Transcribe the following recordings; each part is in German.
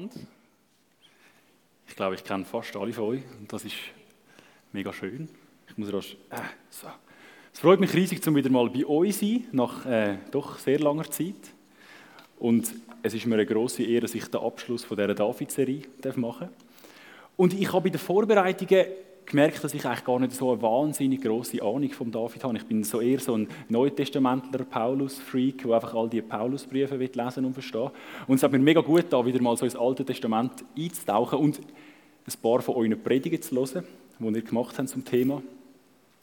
miteinander. Ich glaube, ich kenne fast alle von euch und das ist mega schön. Ich muss rasch, äh, so. Es freut mich riesig, zum wieder mal bei euch sein, nach äh, doch sehr langer Zeit. Und es ist mir eine große Ehre, dass ich den Abschluss von dieser David-Serie machen darf. Und ich habe bei den Vorbereitungen gemerkt, dass ich eigentlich gar nicht so eine wahnsinnig große Ahnung von David habe. Ich bin so eher so ein Neutestamentler Paulus-Freak, der einfach all die Paulusbriefe lesen und verstehen Und es hat mir mega gut da wieder mal so ins Alte Testament einzutauchen und ein paar von euren Predigen zu hören, die ihr gemacht habt zum Thema.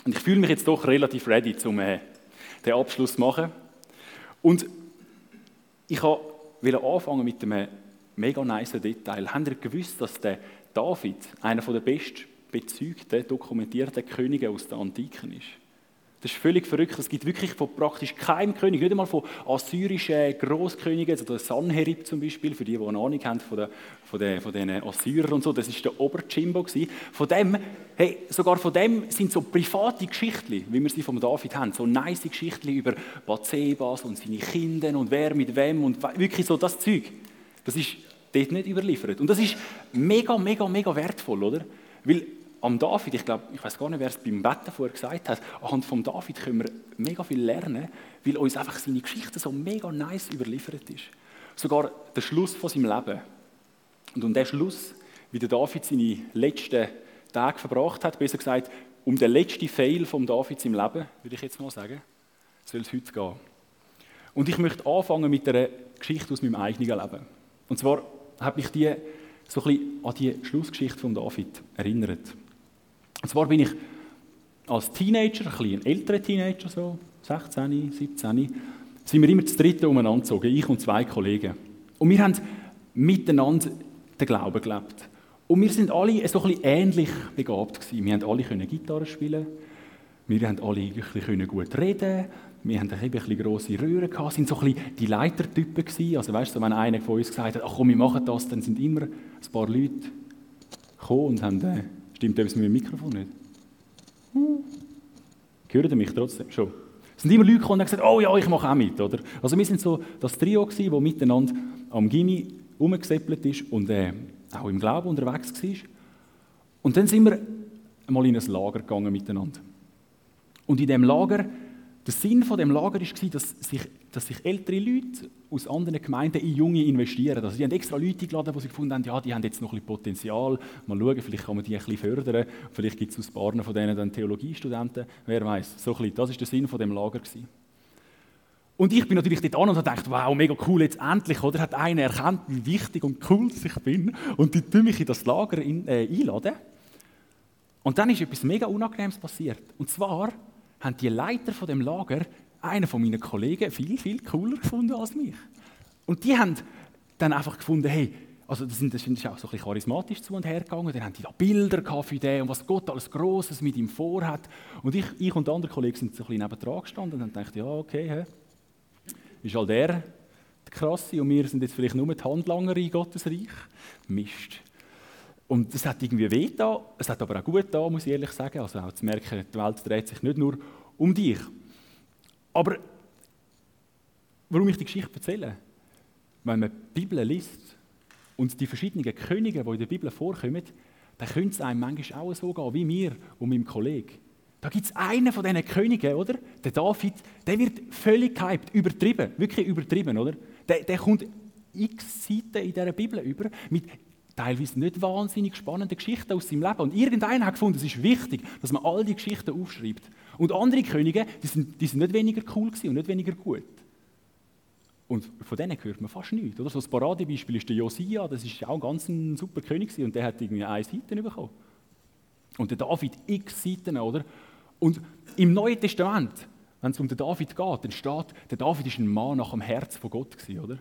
Und ich fühle mich jetzt doch relativ ready, um äh, den Abschluss zu machen. Und ich wollte anfangen mit einem mega nice Detail. Habt ihr gewusst, dass der David einer der besten bezeugten, dokumentierten Könige aus der Antike ist. Das ist völlig verrückt. Es gibt wirklich von praktisch keinem König, nicht einmal von assyrischen Großkönigen, also der Sanherib zum Beispiel, für die, die eine Ahnung haben von, den, von, den, von den Assyrern und so, das ist der Oberjimbo Von dem, hey, sogar von dem sind so private Geschichten, wie wir sie von David haben, so nice Geschichten über Bathsebas und seine Kinder und wer mit wem und wirklich so das Zeug. Das ist dort nicht überliefert. Und das ist mega, mega, mega wertvoll, oder? Weil am David, ich glaube, ich weiß gar nicht, wer es beim Betten vorher gesagt hat, anhand von David können wir mega viel lernen, weil uns einfach seine Geschichte so mega nice überliefert ist. Sogar der Schluss von seinem Leben. Und um den Schluss, wie der David seine letzten Tage verbracht hat, besser gesagt, um den letzten Fail von David im Leben, würde ich jetzt mal sagen, soll es heute gehen. Und ich möchte anfangen mit einer Geschichte aus meinem eigenen Leben. Und zwar habe ich die so ein bisschen an die Schlussgeschichte von David erinnert. Und zwar bin ich als Teenager, ein bisschen älterer Teenager, so 16, 17, sind wir immer zu dritt umeinander gezogen, ich und zwei Kollegen. Und wir haben miteinander den Glauben gelebt. Und wir sind alle so ein bisschen ähnlich begabt gewesen. Wir haben alle Gitarre spielen, wir haben alle ein gut reden, wir haben ein bisschen grosse Röhren gehabt, sind so ein bisschen die Leitertypen gewesen. Also weißt du, wenn einer von uns gesagt hat, ach komm, wir machen das, dann sind immer ein paar Leute gekommen und haben äh, Stimmt etwas mit dem Mikrofon nicht? Hm. Hört ihr mich trotzdem? Schon. Es sind immer Leute gekommen und haben gesagt, oh ja, ich mache auch mit. Oder? Also wir sind so das Trio gewesen, das miteinander am Gimmi rumgesäppelt ist und äh, auch im Glauben unterwegs war. Und dann sind wir mal in ein Lager gegangen miteinander. Und in dem Lager der Sinn von dem Lager war, dass sich, dass sich ältere Leute aus anderen Gemeinden in Junge investieren. Also die haben extra Leute eingeladen, die sie gefunden haben, ja, die haben jetzt noch ein bisschen Potenzial. Mal schauen, vielleicht kann man die ein bisschen fördern. Vielleicht gibt es aus Paaren von denen dann Theologiestudenten. Wer weiß. So Das ist der Sinn von dem Lager gewesen. Und ich bin natürlich dort an und gedacht, wow, mega cool, jetzt endlich, oder? Hat einer erkannt, wie wichtig und cool ich bin. Und die tun mich in das Lager in, äh, einladen. Und dann ist etwas mega Unangenehmes passiert. Und zwar haben die Leiter von dem Lager einen von meinen Kollegen viel, viel cooler gefunden als mich. Und die haben dann einfach gefunden, hey, also das sind auch so ein bisschen charismatisch zu und her gegangen. Dann haben die da Bilder für den und was Gott alles Grosses mit ihm vorhat. Und ich, ich und andere Kollegen sind so ein bisschen nebendran gestanden und haben gedacht, ja, okay, hä? ist all der der Krasse und wir sind jetzt vielleicht nur die Handlanger in Gottes Reich. Mist. Und das hat irgendwie weh da, es hat aber auch gut da, muss ich ehrlich sagen. Also auch zu merken, die Welt dreht sich nicht nur um dich. Aber warum ich die Geschichte erzähle? Wenn man die Bibel liest und die verschiedenen Könige, die in der Bibel vorkommen, dann könnte es einem manchmal auch so gehen, wie mir und meinem Kollegen. Da gibt es einen von diesen Königen, oder? Der David, der wird völlig gehypt, übertrieben, wirklich übertrieben, oder? Der, der kommt x Seiten in dieser Bibel über mit teilweise nicht wahnsinnig spannende Geschichten aus seinem Leben. Und irgendeiner hat gefunden, es ist wichtig, dass man all die Geschichten aufschreibt. Und andere Könige, die sind, die sind nicht weniger cool und nicht weniger gut. Und von denen hört man fast nichts. Oder? So das Paradebeispiel ist der Josia, das ist auch ganz ein super König und der hat irgendwie eine Seite bekommen. Und der David x Seiten, oder? Und im Neuen Testament, wenn es um den David geht, dann steht, der David ist ein Mann nach dem Herz von Gott oder?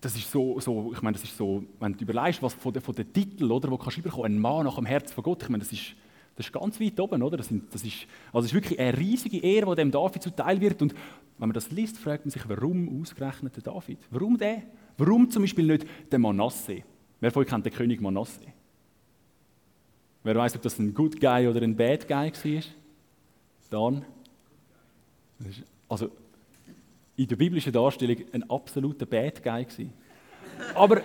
Das ist so, so, ich meine, das ist so, wenn du überlegst, was von den, von den Titeln, oder, wo kannst du überkommen, ein Mann nach dem Herz von Gott, ich meine, das ist, das ist ganz weit oben, oder? Das, sind, das, ist, also das ist wirklich eine riesige Ehre, die dem David zuteil wird. Und wenn man das liest, fragt man sich, warum ausgerechnet der David? Warum der? Warum zum Beispiel nicht der Manasse? Wer von euch kennt den König Manasse? Wer weiß, ob das ein Good Guy oder ein Bad Guy war? Dann. Also, in der biblischen Darstellung ein absoluter Bad Guy gewesen. Aber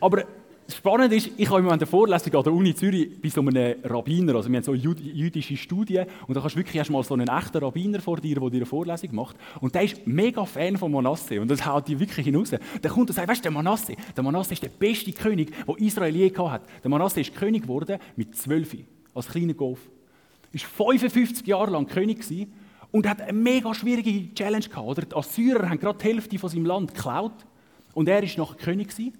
Aber Spannend ist, ich habe eine Vorlesung an der Uni Zürich bei so einem Rabbiner, also wir haben so jüdische Studien und da kannst du wirklich erstmal so einen echten Rabbiner vor dir, der dir eine Vorlesung macht und der ist mega Fan von Manasse und das haut die wirklich hinaus. Der kommt und sagt, weißt du, der Manasse, der Manasse ist der beste König, den Israel je gehabt hat. Der Manasse ist König geworden mit zwölf, als kleiner Golf. Ist 55 Jahre lang König gewesen und hat eine mega schwierige Challenge gehabt. Oder? Die Assyrer haben gerade die Hälfte von seinem Land geklaut und er ist noch König gewesen.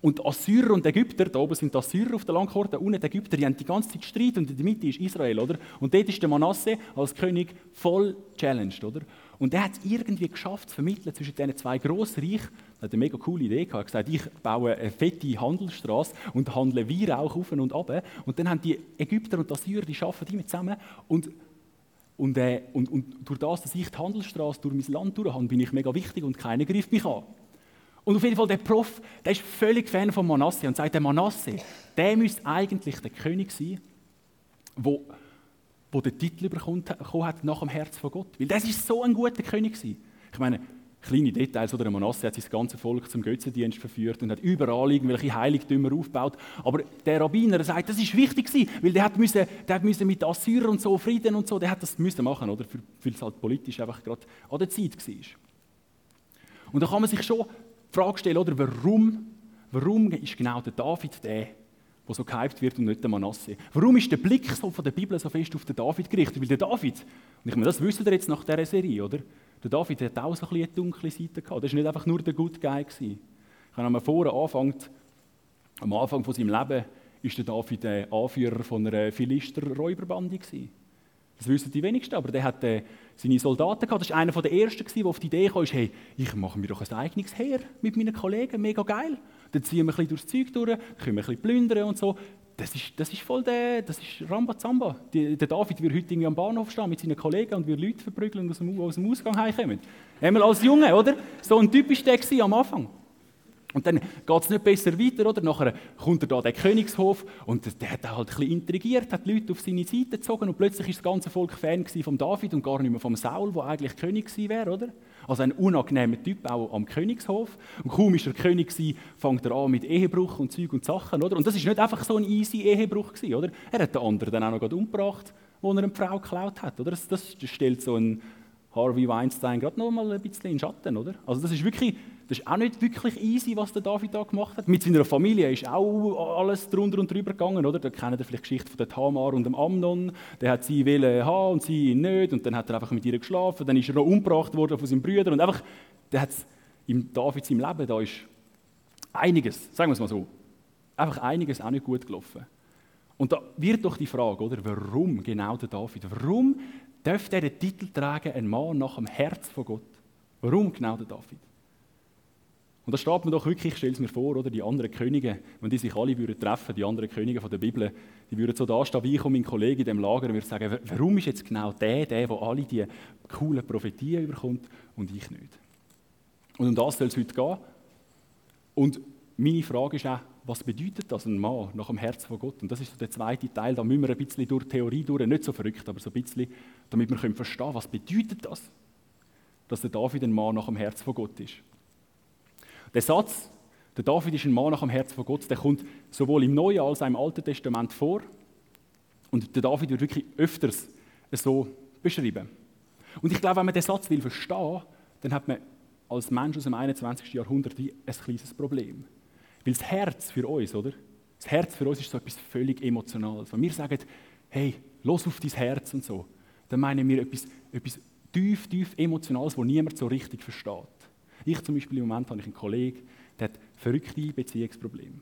Und die Assyrer und Ägypter, da oben sind die Assyrer auf der Landkarte, unten die Ägypter, die haben die ganze Zeit Streit und in der Mitte ist Israel, oder? Und dort ist der Manasse als König voll challenged, oder? Und er hat es irgendwie geschafft, zu vermitteln zwischen diesen zwei Grossreichen. Er hat eine mega coole Idee gehabt. Er hat gesagt, ich baue eine fette Handelsstraße und handle Weihrauch auf und ab. Und dann haben die Ägypter und die Assyrer, die arbeiten mit zusammen. Und, und, äh, und, und durch das, dass ich die Handelsstraße durch mein Land durch habe, bin ich mega wichtig und keiner greift mich an. Und auf jeden Fall, der Prof, der ist völlig Fan von Manasse und sagt, der Manasse, der müsste eigentlich der König sein, wo, wo den Titel bekommen hat nach dem Herz von Gott. Weil das ist so ein guter König gewesen. Ich meine, kleine Details, oder der Manasse hat sein ganzes Volk zum Götzendienst verführt und hat überall irgendwelche Heiligtümer aufgebaut. Aber der Rabbiner sagt, das ist wichtig gewesen, weil der hat, müssen, der hat müssen mit Assyrern und so Frieden und so, der hat das müssen machen, oder? Weil es halt politisch einfach gerade an der Zeit war. Und da kann man sich schon die Frage stellen, oder, warum, warum ist genau der David der, der so gehypt wird und nicht der Manasse? Warum ist der Blick so von der Bibel so fest auf den David gerichtet? Weil der David, und ich meine, das wisst ihr jetzt nach dieser Serie, oder? Der David hat auch so ein eine dunkle Seite gehabt. Das war nicht einfach nur der Good Guy. Gewesen. Ich habe vorher angefangen, am Anfang von seinem Leben war der David der Anführer von einer Philister-Räuberbande. Das wissen die wenigsten, aber der hat äh, seine Soldaten gehabt. Das war einer der ersten, der auf die Idee kam, hey, ich mache mir doch ein eigenes Heer mit meinen Kollegen, mega geil. Dann ziehen wir ein bisschen durchs Zeug durch, können wir ein bisschen plündern und so. Das ist, das ist voll der, das ist Rambazamba. Die, der David wird heute irgendwie am Bahnhof stehen mit seinen Kollegen und wir Leute verprügeln und aus dem, aus dem Ausgang heimkommen. Einmal als Junge, oder? So ein typisch der am Anfang. Und dann geht es nicht besser weiter, oder? Nachher kommt er da der Königshof und der hat halt ein bisschen intrigiert, hat die Leute auf seine Seite gezogen und plötzlich ist das ganze Volk Fan von David und gar nicht mehr vom Saul, der eigentlich König gewesen wäre, oder? Also ein unangenehmer Typ auch am Königshof. Und kaum ist er König gewesen, fängt er an mit Ehebruch und Zeug und Sachen, oder? Und das ist nicht einfach so ein easy Ehebruch gewesen, oder? Er hat den anderen dann auch noch umgebracht, wo er eine Frau geklaut hat, oder? Das, das stellt so ein Harvey Weinstein gerade noch mal ein bisschen in Schatten, oder? Also das ist wirklich das ist auch nicht wirklich easy, was der David da gemacht hat. Mit seiner Familie ist auch alles drunter und drüber gegangen, oder? Da kennt ihr vielleicht die Geschichte von der Tamar und dem Amnon. Der hat sie wollen haben und sie ihn nicht. Und dann hat er einfach mit ihr geschlafen. Dann ist er noch umgebracht worden von seinen Brüdern. Und einfach, der hat im David seinem Leben, da ist einiges, sagen wir es mal so, einfach einiges auch nicht gut gelaufen. Und da wird doch die Frage, oder? Warum genau der David? Warum dürfte er den Titel tragen, ein Mann nach dem Herz von Gott? Warum genau der David? Und da steht mir doch wirklich, ich stelle es mir vor, oder, die anderen Könige, wenn die sich alle würden treffen, die anderen Könige von der Bibel, die würden so dastehen wie ich und mein Kollege in dem Lager und würden sagen, warum ist jetzt genau der, der, der alle die coolen Prophetien überkommt und ich nicht? Und um das soll es heute gehen. Und meine Frage ist auch, was bedeutet das, ein Mann nach dem Herz von Gott? Und das ist so der zweite Teil, da müssen wir ein bisschen durch Theorie durch, nicht so verrückt, aber so ein bisschen, damit wir verstehen können, was bedeutet das, dass der David ein Mann nach dem Herz von Gott ist. Der Satz, der David ist ein Mann nach dem Herz von Gott, der kommt sowohl im Neuen als auch im Alten Testament vor. Und der David wird wirklich öfters so beschrieben. Und ich glaube, wenn man den Satz will verstehen, dann hat man als Mensch aus dem 21. Jahrhundert ein kleines Problem. Weil das Herz für uns, oder? Das Herz für uns ist so etwas völlig Emotionales. Wenn wir sagen, hey, los auf dein Herz und so, dann meinen wir etwas, etwas tief, tief Emotionales, das niemand so richtig versteht. Ich zum Beispiel im Moment habe ich einen Kollegen, der hat verrückte Beziehungsprobleme.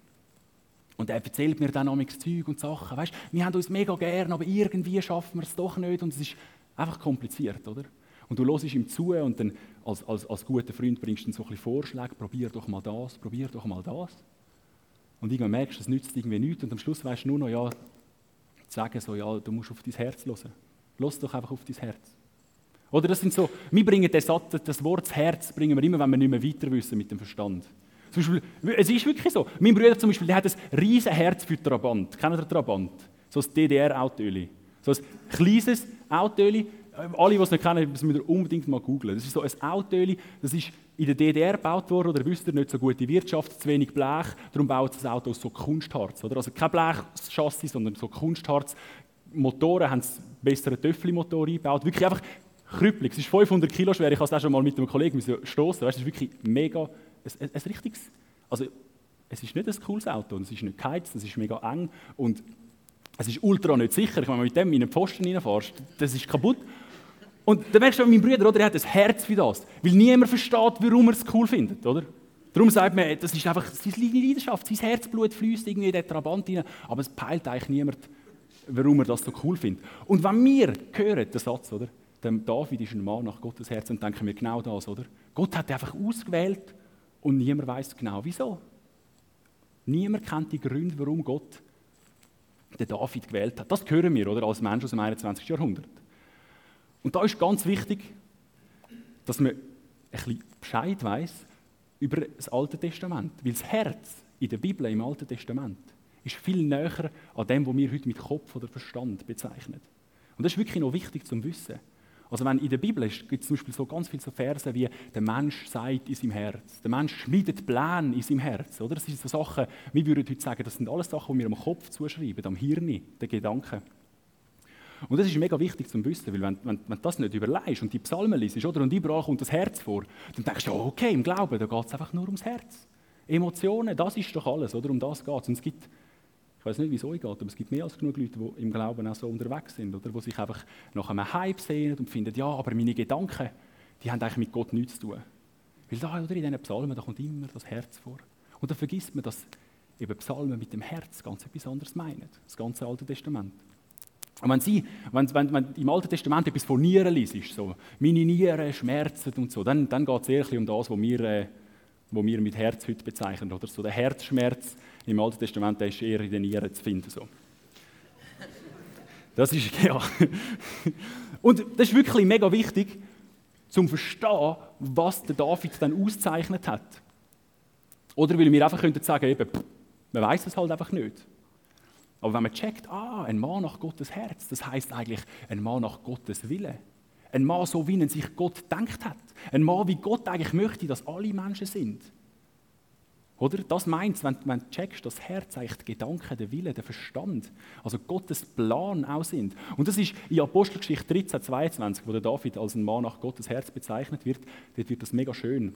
Und er erzählt mir dann manchmal Zeug und Sachen. Weißt, wir haben uns mega gern, aber irgendwie schaffen wir es doch nicht und es ist einfach kompliziert, oder? Und du hörst ihm zu und dann als, als, als guter Freund bringst du ihm so ein bisschen Vorschläge, probier doch mal das, probier doch mal das. Und irgendwann merkst du, es nützt irgendwie nichts und am Schluss weißt du nur noch, ja, sagen so, ja, du musst auf dein Herz hören. Lass doch einfach auf dein Herz. Oder das sind so, wir bringen das, das Wort das Herz bringen wir immer, wenn wir nicht mehr weiter wissen mit dem Verstand. Zum Beispiel, es ist wirklich so. Mein Bruder zum Beispiel, der hat ein riesen Herz für Trabant. Kennt ihr Trabant? So ein DDR-Autöli. So ein kleines Autöli. Alle, die es nicht kennen, müssen unbedingt mal googeln. Das ist so ein Autöli, das ist in der DDR gebaut worden, oder wisst ihr, nicht so gute Wirtschaft, zu wenig Blech, darum baut das Auto aus so Kunstharz. Oder? Also kein Blechchassis, sondern so Kunstharz. Motoren haben bessere Töffli-Motor eingebaut. Wirklich einfach krüppelig. Es ist 500 Kilo schwer. Ich habe es auch schon mal mit einem Kollegen stoßen. Es ist wirklich mega, ein, ein, ein richtiges, also es ist nicht ein cooles Auto. Es ist nicht geheizt, es ist mega eng und es ist ultra nicht sicher. Ich meine, mit dem in einen Pfosten reinfährst, das ist kaputt. Und dann merkst du, mein Bruder, oder, er hat ein Herz für das. Weil niemand versteht, warum er es cool findet, oder? Darum sagt man, das ist einfach seine Leidenschaft, sein Herzblut fließt irgendwie in den Trabant rein, aber es peilt eigentlich niemand, warum er das so cool findet. Und wenn wir hören, den Satz, oder? David ist ein Mann nach Gottes Herz, dann denken wir genau das, oder? Gott hat einfach ausgewählt und niemand weiß genau, wieso. Niemand kennt die Gründe, warum Gott den David gewählt hat. Das hören wir, oder? Als Mensch aus dem 21. Jahrhundert. Und da ist ganz wichtig, dass man ein bisschen Bescheid weiß über das Alte Testament. Weil das Herz in der Bibel, im Alten Testament, ist viel näher an dem, was wir heute mit Kopf oder Verstand bezeichnen. Und das ist wirklich noch wichtig zum Wissen. Also wenn in der Bibel gibt es zum Beispiel so ganz viele so Verse wie «Der Mensch sagt in seinem Herz», «Der Mensch schmiedet Pläne in seinem Herz». Oder? Das sind so Sachen, wir würden heute sagen, das sind alles Sachen, die wir am Kopf zuschreiben, am Hirn, den Gedanken. Und das ist mega wichtig zu wissen, weil wenn, wenn, wenn du das nicht überlegst und die Psalmen liest, oder, und überall kommt das Herz vor, dann denkst du, ja, okay, im Glauben, da geht es einfach nur ums Herz. Emotionen, das ist doch alles, oder? Um das geht es. Und es gibt, ich weiß nicht, wie es euch geht, aber es gibt mehr als genug Leute, die im Glauben auch so unterwegs sind, oder? Die sich einfach nach einem Hype sehen und finden, ja, aber meine Gedanken, die haben eigentlich mit Gott nichts zu tun. Weil da, oder, in diesen Psalmen, da kommt immer das Herz vor. Und da vergisst man, dass eben Psalmen mit dem Herz ganz etwas anderes meinen. Das ganze Alte Testament. Und wenn, Sie, wenn, wenn, wenn im Alten Testament etwas von Nieren liest, so, meine Nieren schmerzen und so, dann, dann geht es eher um das, was wir, äh, was wir mit Herz heute bezeichnen. Oder? So der Herzschmerz im Alten Testament der ist eher in den Nieren zu finden. So. Das ist, ja. Und das ist wirklich mega wichtig, zum zu verstehen, was der David dann auszeichnet hat. Oder weil wir einfach könnten sagen, eben, man weiß es halt einfach nicht. Aber wenn man checkt, ah, ein Mann nach Gottes Herz, das heißt eigentlich ein Mann nach Gottes Wille. Ein Mann, so wie ihn sich Gott denkt hat. Ein Mann, wie Gott eigentlich möchte, dass alle Menschen sind. Oder? Das meint wenn, wenn du checkst, das Herz eigentlich die Gedanken, der Wille, der Verstand, also Gottes Plan auch sind. Und das ist in Apostelgeschichte 13, 22, wo der David als ein Mann nach Gottes Herz bezeichnet wird, dort wird das mega schön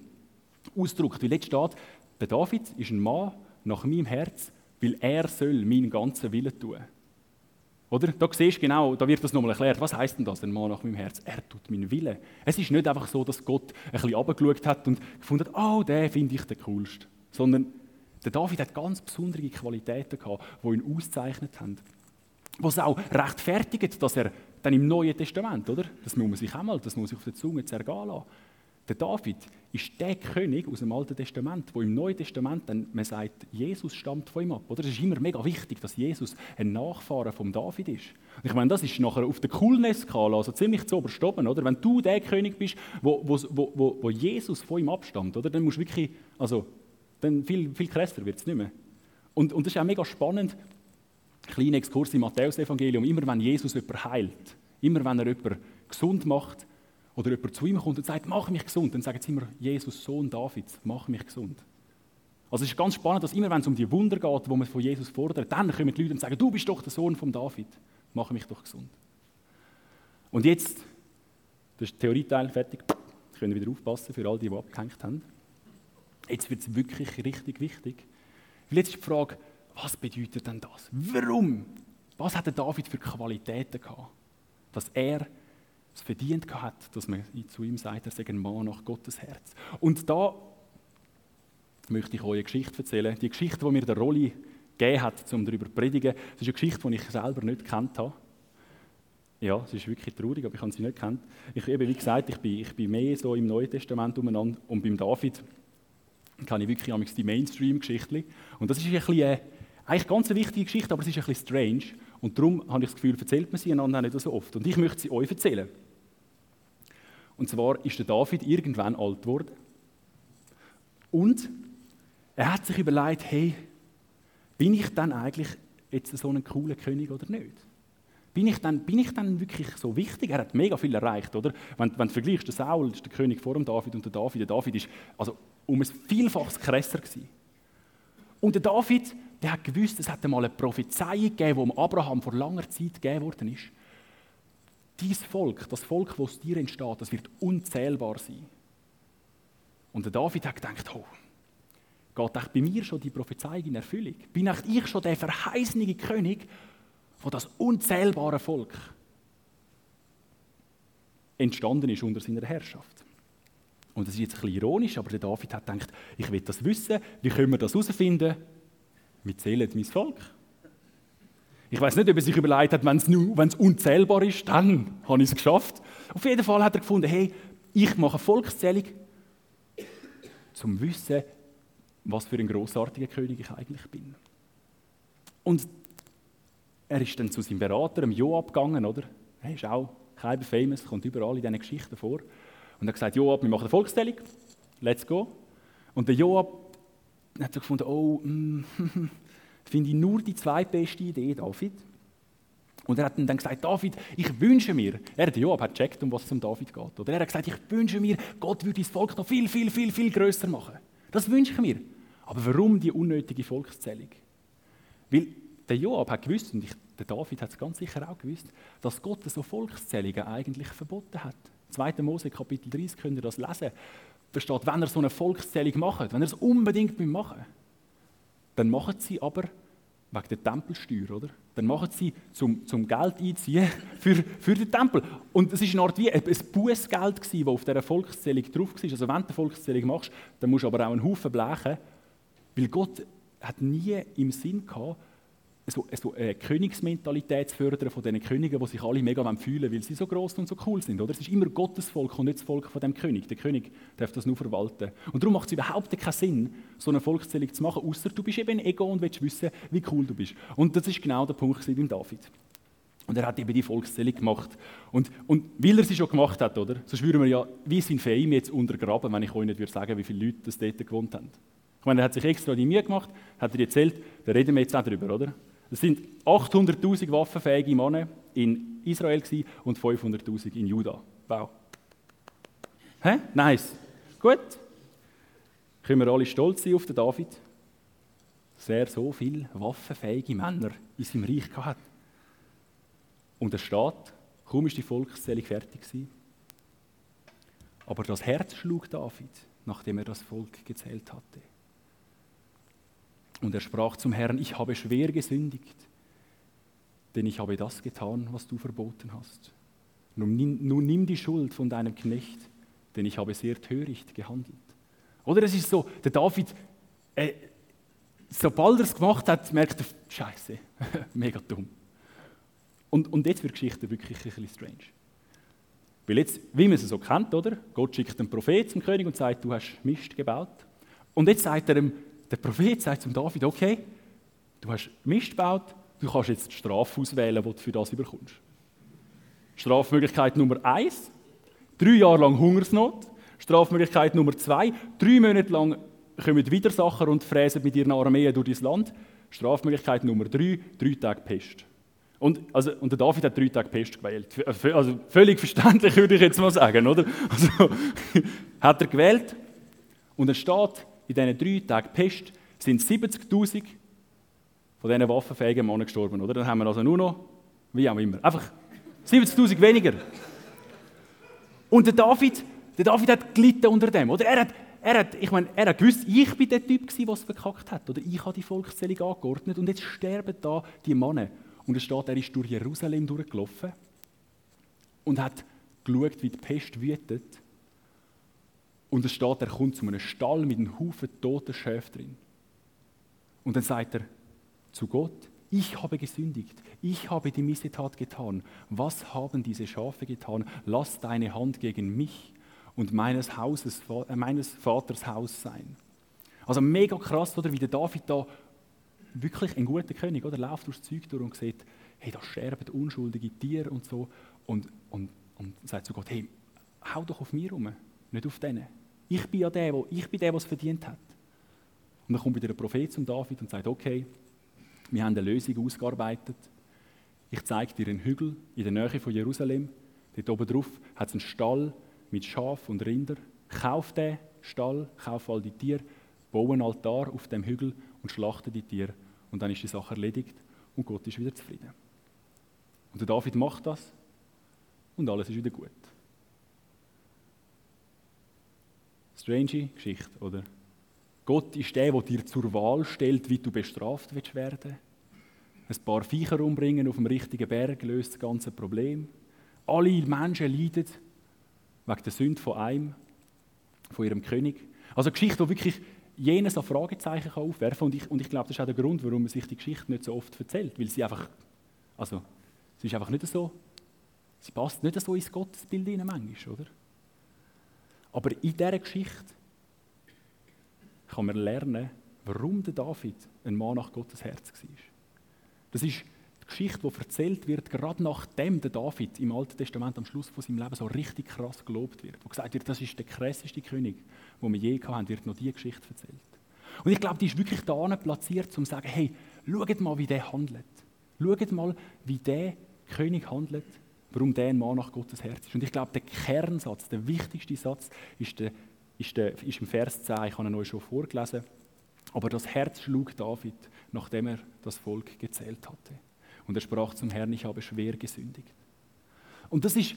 ausgedrückt. Weil jetzt steht, der David ist ein Mann nach meinem Herz, weil er soll meinen ganzen Willen tun. Oder? Da siehst du genau, da wird das nochmal erklärt. Was heißt denn das, ein Mann nach meinem Herz? Er tut meinen Willen. Es ist nicht einfach so, dass Gott ein bisschen runtergeschaut hat und gefunden hat, oh, den finde ich den coolsten. Sondern der David hat ganz besondere Qualitäten gehabt, die ihn auszeichnet haben. Was auch rechtfertigt, dass er dann im Neuen Testament, oder? Das muss man sich einmal, das muss sich auf der Zunge zergehen lassen. Der David ist der König aus dem Alten Testament, wo im Neuen Testament dann, man sagt, Jesus stammt von ihm ab. Oder? Es ist immer mega wichtig, dass Jesus ein Nachfahre von David ist. Und ich meine, das ist nachher auf der Coolness-Skala, also ziemlich zu oben, oder? Wenn du der König bist, wo, wo, wo, wo Jesus von ihm abstammt, oder? Dann musst du wirklich, also, dann viel, viel krasser wird es nicht mehr. Und, und das ist auch mega spannend, kleiner Exkurs im Matthäus-Evangelium, immer wenn Jesus jemanden heilt, immer wenn er jemanden gesund macht, oder jemand zu ihm kommt und sagt, mach mich gesund, dann sagen sie immer, Jesus, Sohn Davids, mach mich gesund. Also es ist ganz spannend, dass immer, wenn es um die Wunder geht, wo man von Jesus fordert, dann kommen die Leute und sagen, du bist doch der Sohn von David, mach mich doch gesund. Und jetzt, das ist der Theorieteil fertig, jetzt können wieder aufpassen für all die, die abgehängt haben. Jetzt wird es wirklich richtig wichtig. Weil jetzt ist die Frage, was bedeutet denn das? Warum? Was hat der David für Qualitäten gehabt, dass er es verdient hat, dass man zu ihm sagt, er sei ein Mann nach Gottes Herz. Und da möchte ich euch eine Geschichte erzählen. Die Geschichte, die mir der Rolli gegeben hat, um darüber zu predigen, das ist eine Geschichte, die ich selber nicht kennt habe. Ja, es ist wirklich traurig, aber ich habe sie nicht kennt. Ich, eben, wie gesagt, ich bin, ich bin mehr so im Neuen Testament umeinander und beim David kenne ich wirklich die Mainstream-Geschichte. Und das ist ein bisschen, äh, eigentlich ganz eine wichtige Geschichte, aber es ist ein bisschen strange. Und darum habe ich das Gefühl, erzählt man sie einander nicht so oft. Und ich möchte sie euch erzählen. Und zwar ist der David irgendwann alt geworden. Und er hat sich überlegt, hey, bin ich dann eigentlich jetzt so ein cooler König oder nicht? Bin ich, dann, bin ich dann wirklich so wichtig? Er hat mega viel erreicht, oder? Wenn, wenn du vergleichst, der Saul ist der König vor dem David und der David, der David ist also um ein Vielfaches krasser gewesen. Und der David, der hat gewusst, es hat einmal eine Prophezeiung gegeben, die Abraham vor langer Zeit gegeben worden ist. Dies Volk, das Volk, das aus dir entsteht, das wird unzählbar sein. Und der David hat gedacht, oh, geht echt bei mir schon die Prophezeiung in Erfüllung? Bin echt ich schon der verheißene König von das unzählbare Volk entstanden ist unter seiner Herrschaft? Und das ist jetzt ein bisschen ironisch, aber der David hat gedacht, ich will das wissen, wie können wir das herausfinden? Wir zählen mein Volk. Ich weiß nicht, ob er sich überlegt hat, wenn es unzählbar ist, dann habe ich es geschafft. Auf jeden Fall hat er gefunden, hey, ich mache eine Volkszählung, zum Wissen, was für ein großartiger König ich eigentlich bin. Und er ist dann zu seinem Berater, dem Joab, gegangen, oder? Er ist auch kein famous, kommt überall in diesen Geschichten vor. Und er hat gesagt, Joab, wir machen eine Volkszählung, let's go. Und der Joab hat so gefunden, oh, mm, finde ich nur die zweitbeste Idee, David. Und er hat dann gesagt, David, ich wünsche mir, er, der Joab, hat gecheckt, um was es um David geht. Oder er hat gesagt, ich wünsche mir, Gott würde das Volk noch viel, viel, viel, viel größer machen. Das wünsche ich mir. Aber warum die unnötige Volkszählung? Weil der Joab hat gewusst, und ich, der David hat es ganz sicher auch gewusst, dass Gott so Volkszählungen eigentlich verboten hat. 2. Mose Kapitel 30 könnt ihr das lesen. Da steht, wenn er so eine Volkszählung macht, wenn er es unbedingt machen dann machen sie aber wegen der Tempelsteuer, oder? Dann machen sie zum, zum Geld einziehen für, für den Tempel. Und es ist eine Art wie ein Bußgeld das auf dieser Volkszählung drauf war. Also wenn du eine Volkszählung machst, dann musst du aber auch einen Haufen blechen, weil Gott hat nie im Sinn gehabt, so, so eine Königsmentalität zu fördern von diesen Königen, die sich alle mega fühlen weil sie so groß und so cool sind. Oder? Es ist immer Gottes Volk und nicht das Volk von dem König. Der König darf das nur verwalten. Und darum macht es überhaupt keinen Sinn, so eine Volkszählung zu machen, außer du bist eben Ego und willst wissen, wie cool du bist. Und das ist genau der Punkt beim David. Und er hat eben die Volkszählung gemacht. Und, und weil er sie schon gemacht hat, oder? Sonst würden wir ja wie sein Fame jetzt untergraben, wenn ich euch nicht würde sagen, wie viele Leute das dort gewohnt haben. Ich meine, er hat sich extra die Mühe gemacht, hat er erzählt, da reden wir jetzt auch drüber, oder? Es sind 800.000 waffenfähige Männer in Israel und 500.000 in Juda. Wow. Hä? Nice. Gut. Können wir alle stolz sein auf den David, er so viele waffenfähige Männer in seinem Reich hat. Und der Staat, kaum ist die Volkszählung fertig gewesen. Aber das Herz schlug David, nachdem er das Volk gezählt hatte. Und er sprach zum Herrn, ich habe schwer gesündigt, denn ich habe das getan, was du verboten hast. Nun nimm, nun nimm die Schuld von deinem Knecht, denn ich habe sehr töricht gehandelt. Oder es ist so, der David, äh, sobald er es gemacht hat, merkt er, Scheiße, mega dumm. Und, und jetzt wird die Geschichte wirklich ein bisschen strange. Weil jetzt, wie man es so kennt, oder? Gott schickt einen Prophet zum König und sagt, du hast Mist gebaut. Und jetzt sagt er ihm, der Prophet sagt zum David, okay, du hast Mist gebaut, du kannst jetzt die Strafe auswählen, die du für das überkommst. Strafmöglichkeit Nummer eins, drei Jahre lang Hungersnot. Strafmöglichkeit Nummer zwei, drei Monate lang kommen Widersacher und fräsen mit ihren Armeen durch das Land. Strafmöglichkeit Nummer drei, drei Tage Pest. Und, also, und der David hat drei Tage Pest gewählt. Also völlig verständlich, würde ich jetzt mal sagen, oder? Also, hat er gewählt und es steht, in diesen drei Tagen Pest sind 70.000 von diesen waffenfähigen Männern gestorben. Oder? Dann haben wir also nur noch, wie auch immer, einfach 70.000 weniger. Und der David, der David hat gelitten unter dem. Oder? Er, hat, er, hat, ich meine, er hat gewusst, ich bin der Typ, der es verkackt hat. Oder ich habe die Volkszählung angeordnet und jetzt sterben da die Männer. Und es steht, er ist durch Jerusalem durchgelaufen und hat geschaut, wie die Pest wütet und es steht, er kommt zu einem Stall mit einem Haufen toter Schäfe drin. Und dann sagt er zu Gott, ich habe gesündigt, ich habe die Missetat getan. Was haben diese Schafe getan? Lass deine Hand gegen mich und meines, Hauses, äh, meines Vaters Haus sein. Also mega krass, oder, wie der David da wirklich ein guter König, oder, läuft durchs Zeug durch und sieht, hey, da sterben unschuldige Tiere und so und, und, und sagt zu Gott, hey, hau doch auf mir rum, nicht auf denen. Ich bin ja der, wo, ich bin der, der es verdient hat. Und dann kommt wieder der Prophet zum David und sagt, okay, wir haben eine Lösung ausgearbeitet. ich zeige dir einen Hügel in der Nähe von Jerusalem. Dort oben drauf hat es einen Stall mit Schaf und Rinder. Kauf den Stall, kauf all die Tiere, baue einen Altar auf dem Hügel und schlachte die Tiere. Und dann ist die Sache erledigt und Gott ist wieder zufrieden. Und der David macht das und alles ist wieder gut. Strange Geschichte, oder? Gott ist der, der dir zur Wahl stellt, wie du bestraft werden willst Ein paar Viecher umbringen auf dem richtigen Berg löst das ganze Problem. Alle Menschen leiden wegen der Sünde von einem, von ihrem König. Also eine Geschichte, die wirklich jenes an Fragezeichen aufwerfen kann. Und ich, und ich glaube, das ist auch der Grund, warum man sich die Geschichte nicht so oft erzählt. Weil sie einfach, also, sie ist einfach nicht so, sie passt nicht so ins Gottesbild hinein manchmal, oder? Aber in dieser Geschichte kann man lernen, warum der David ein Mann nach Gottes Herz war. Das ist die Geschichte, die erzählt wird, gerade nachdem der David im Alten Testament am Schluss von seinem Leben so richtig krass gelobt wird. Wo gesagt wird, das ist der krasseste König, den wir je hatten, wird noch diese Geschichte erzählt. Und ich glaube, die ist wirklich da platziert, um zu sagen, hey, schaut mal, wie der handelt. Schaut mal, wie der König handelt, warum der ein Mann nach Gottes Herz ist. Und ich glaube, der Kernsatz, der wichtigste Satz ist, der, ist, der, ist im Vers 10, ich habe ihn euch schon vorgelesen, aber das Herz schlug David, nachdem er das Volk gezählt hatte. Und er sprach zum Herrn, ich habe schwer gesündigt. Und das ist,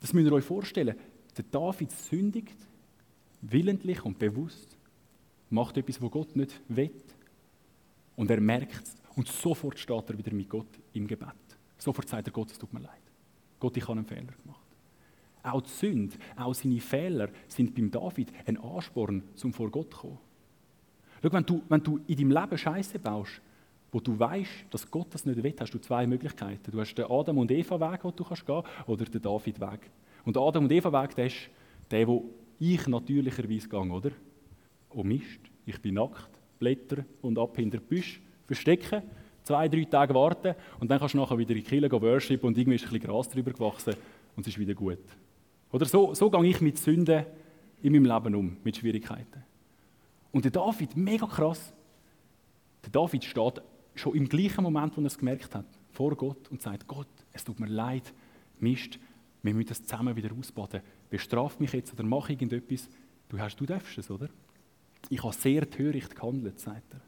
das müsst ihr euch vorstellen, der David sündigt, willentlich und bewusst, macht etwas, was Gott nicht will. Und er merkt es. Und sofort steht er wieder mit Gott im Gebet. Sofort sagt er Gott, es tut mir leid. Gott, ich habe einen Fehler gemacht. Auch die Sünde, auch seine Fehler sind beim David ein Ansporn, zum vor Gott zu kommen. Schau, wenn du, wenn du in deinem Leben Scheiße baust, wo du weißt, dass Gott das nicht will, hast du zwei Möglichkeiten. Du hast den Adam und Eva Weg, den du kannst gehen, oder den David Weg. Und der Adam und Eva Weg, der ist der, wo ich natürlicherweise gehe, oder? Oh Mist, ich bin nackt, Blätter und ab hinter Büsch verstecken, zwei, drei Tage warten und dann kannst du nachher wieder in die Kirche gehen, worship und irgendwie ist ein bisschen Gras drüber gewachsen und es ist wieder gut. Oder so, so gehe ich mit Sünden in meinem Leben um, mit Schwierigkeiten. Und der David, mega krass, der David steht schon im gleichen Moment, wo er es gemerkt hat, vor Gott und sagt, Gott, es tut mir leid, Mist, wir müssen das zusammen wieder ausbaden. Bestraf mich jetzt oder mach irgendetwas. Du, hast, du darfst es, oder? Ich habe sehr töricht gehandelt, sagt er.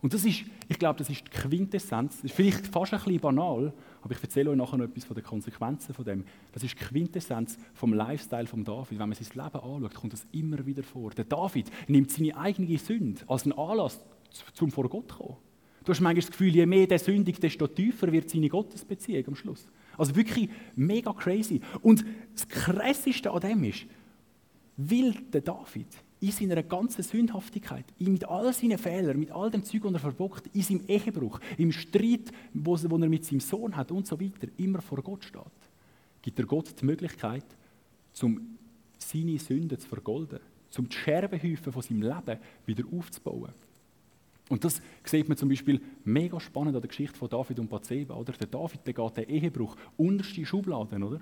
Und das ist, ich glaube, das ist die Quintessenz. Das ist vielleicht fast ein bisschen banal, aber ich erzähle euch nachher noch etwas von den Konsequenzen von dem. Das ist die Quintessenz vom Lifestyle von David. Wenn man sein Leben anschaut, kommt das immer wieder vor. Der David nimmt seine eigene Sünde als einen Anlass, zum vor Gott zu kommen. Du hast manchmal das Gefühl, je mehr der sündigt, desto tiefer wird seine Gottesbeziehung am Schluss. Also wirklich mega crazy. Und das Krasseste an dem ist, will der David in seiner ganzen Sündhaftigkeit, mit all seinen Fehlern, mit all dem Zeug, das er verbockt, in seinem Ehebruch, im Streit, wo er mit seinem Sohn hat und so weiter, immer vor Gott steht, gibt er Gott die Möglichkeit, um seine Sünden zu vergolden, um die Scherbenhäufen von seinem Leben wieder aufzubauen. Und das sieht man zum Beispiel mega spannend an der Geschichte von David und Bathseba. Oder? Der David der geht den Ehebruch unterste Schubladen, oder?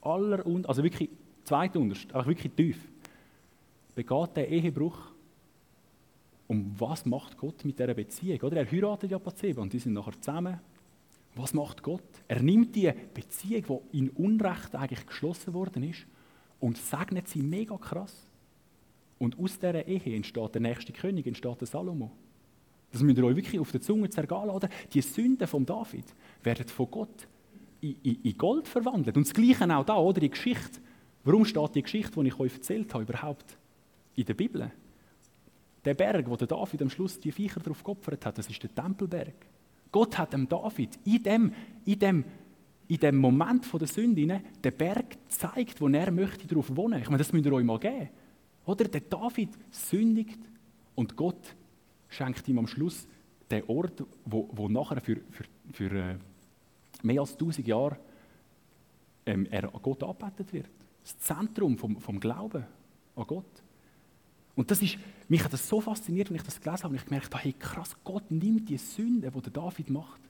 Aller und, also wirklich zweitunterst, auch wirklich tief begeht der Ehebruch. Und was macht Gott mit dieser Beziehung? Oder? Er heiratet ja Bathseba und die sind nachher zusammen. Was macht Gott? Er nimmt die Beziehung, die in Unrecht eigentlich geschlossen worden ist, und segnet sie mega krass. Und aus dieser Ehe entsteht der nächste König, entsteht der Salomo. Das müsst ihr euch wirklich auf der Zunge zergehen lassen. Die Sünden von David werden von Gott in, in, in, Gold verwandelt. Und das Gleiche auch da, oder? Die Geschichte. Warum steht die Geschichte, die ich euch erzählt habe, überhaupt in der Bibel. Der Berg, wo der David am Schluss die Viecher drauf geopfert hat, das ist der Tempelberg. Gott hat dem David in dem, in dem, in dem Moment der Sünde den Berg gezeigt, wo er möchte darauf wohnen. Ich meine, das müsst ihr euch mal geben. Oder der David sündigt und Gott schenkt ihm am Schluss den Ort, wo, wo nachher für, für, für äh, mehr als 1000 Jahre ähm, er an Gott angebetet wird. Das Zentrum vom, vom Glauben an Gott. Und das ist, mich hat das so fasziniert, wenn ich das gelesen habe, und ich gemerkt habe, hey krass, Gott nimmt die Sünde, die der David macht,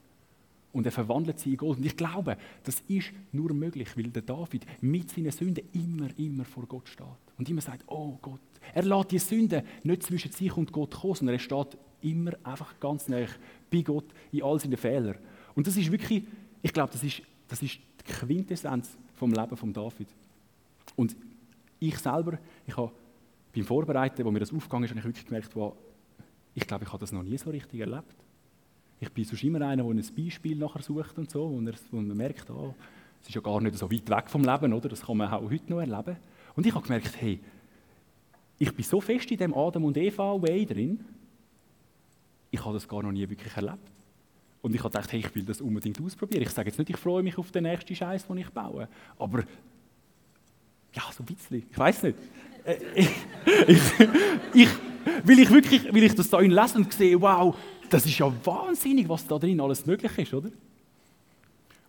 und er verwandelt sie in Gold. Und ich glaube, das ist nur möglich, weil der David mit seinen Sünden immer, immer vor Gott steht. Und immer sagt, oh Gott. Er lässt die Sünde nicht zwischen sich und Gott kommen, sondern er steht immer einfach ganz nah bei Gott in all seinen Fehlern. Und das ist wirklich, ich glaube, das ist, das ist die Quintessenz vom Leben von David. Und ich selber, ich habe beim Vorbereiten, wo mir das aufgegangen ist, habe ich wirklich gemerkt, wow, ich glaube, ich habe das noch nie so richtig erlebt. Ich bin sonst immer einer, der ein Beispiel nachher sucht und so, wo, man merkt, oh, es ist ja gar nicht so weit weg vom Leben, oder? Das kann man auch heute noch erleben. Und ich habe gemerkt, hey, ich bin so fest in dem Adam und Eva Way drin, ich habe das gar noch nie wirklich erlebt. Und ich habe gedacht, hey, ich will das unbedingt ausprobieren. Ich sage jetzt nicht, ich freue mich auf den nächsten Scheiß, den ich baue. Aber ja, so ein bisschen. Ich weiß nicht. Äh, ich, ich, will ich wirklich, will ich das da lesen und sehe, wow, das ist ja wahnsinnig, was da drin alles möglich ist, oder?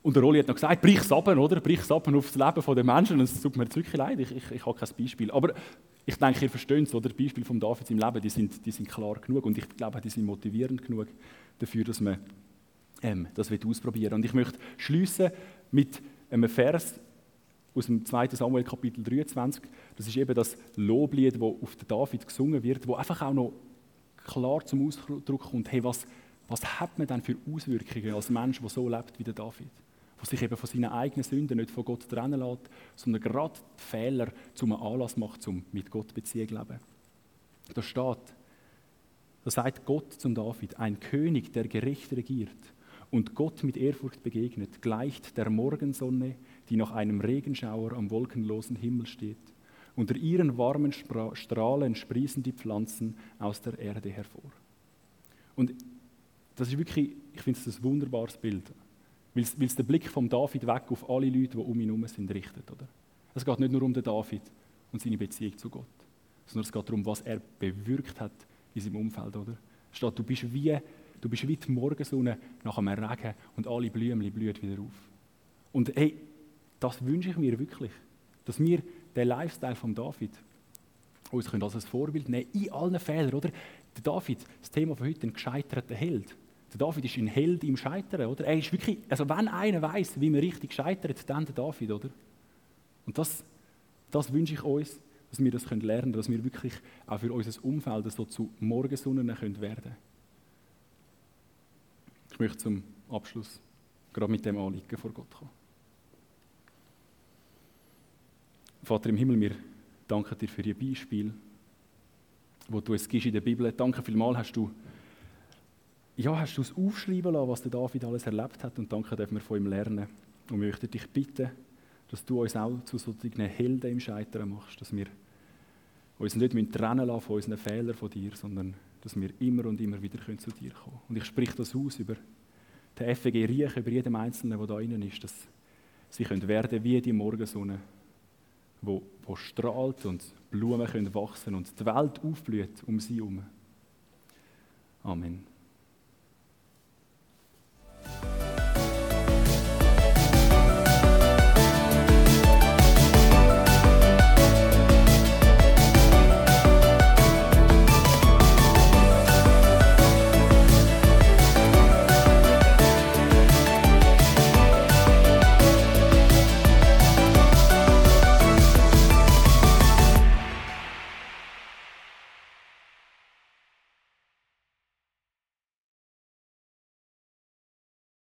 Und der Rolli hat noch gesagt, brich es ab, oder? Brich es ab auf das Leben der Menschen. Und es tut mir wirklich leid, ich, ich, ich habe kein Beispiel. Aber ich denke, ihr versteht es, oder? Die Beispiele von David im Leben, die sind, die sind klar genug. Und ich glaube, die sind motivierend genug dafür, dass man ähm, das ausprobieren will. Und ich möchte schließen mit einem Vers aus dem 2. Samuel Kapitel 23. Das ist eben das Loblied, das auf den David gesungen wird, wo einfach auch noch klar zum Ausdruck kommt, hey, was, was hat man denn für Auswirkungen als Mensch, der so lebt wie der David? der sich eben von seinen eigenen Sünden nicht von Gott trennen lässt, sondern gerade die Fehler zum Anlass macht, um mit Gott Beziehung zu leben. Da steht, da sagt Gott zum David, ein König, der gerecht regiert und Gott mit Ehrfurcht begegnet, gleicht der Morgensonne, die nach einem Regenschauer am wolkenlosen Himmel steht. Unter ihren warmen Strahlen sprießen die Pflanzen aus der Erde hervor. Und das ist wirklich, ich finde es ein wunderbares Bild. Weil es den Blick vom David weg auf alle Leute, die um ihn herum sind, richtet. Oder? Es geht nicht nur um den David und seine Beziehung zu Gott, sondern es geht darum, was er bewirkt hat in seinem Umfeld. Oder? Steht, du bist wie, du bist wie die Morgensonne nach einem Regen und alle Blümchen blühen wieder auf. Und hey, das wünsche ich mir wirklich, dass wir den Lifestyle von David uns als Vorbild nehmen in allen Fehlern. Oder? Der David, das Thema von heute, ein gescheiterter Held. Der David ist ein Held im Scheitern, oder? Er ist wirklich, also wenn einer weiß, wie man richtig scheitert, dann der David, oder? Und das, das wünsche ich uns, dass wir das lernen können, dass wir wirklich auch für unser Umfeld so zu Morgensonnen können werden Ich möchte zum Abschluss gerade mit dem Anliegen vor Gott kommen. Vater im Himmel, wir danken dir für die Beispiele, wo du es gibst in der Bibel. Danke vielmals, hast du ja, hast du es aufschreiben lassen, was der David alles erlebt hat und danke dürfen wir von ihm lernen. Und wir möchten dich bitten, dass du uns auch zu solchen Helden im Scheitern machst, dass wir uns nicht trennen lassen von unseren Fehlern von dir, sondern dass wir immer und immer wieder zu dir kommen können. Und ich spreche das aus über den FG Riech, über jeden Einzelnen, der da innen ist, dass sie können werden wie die Morgensonne, wo, wo strahlt und Blumen können wachsen und die Welt aufblüht um sie herum. Amen.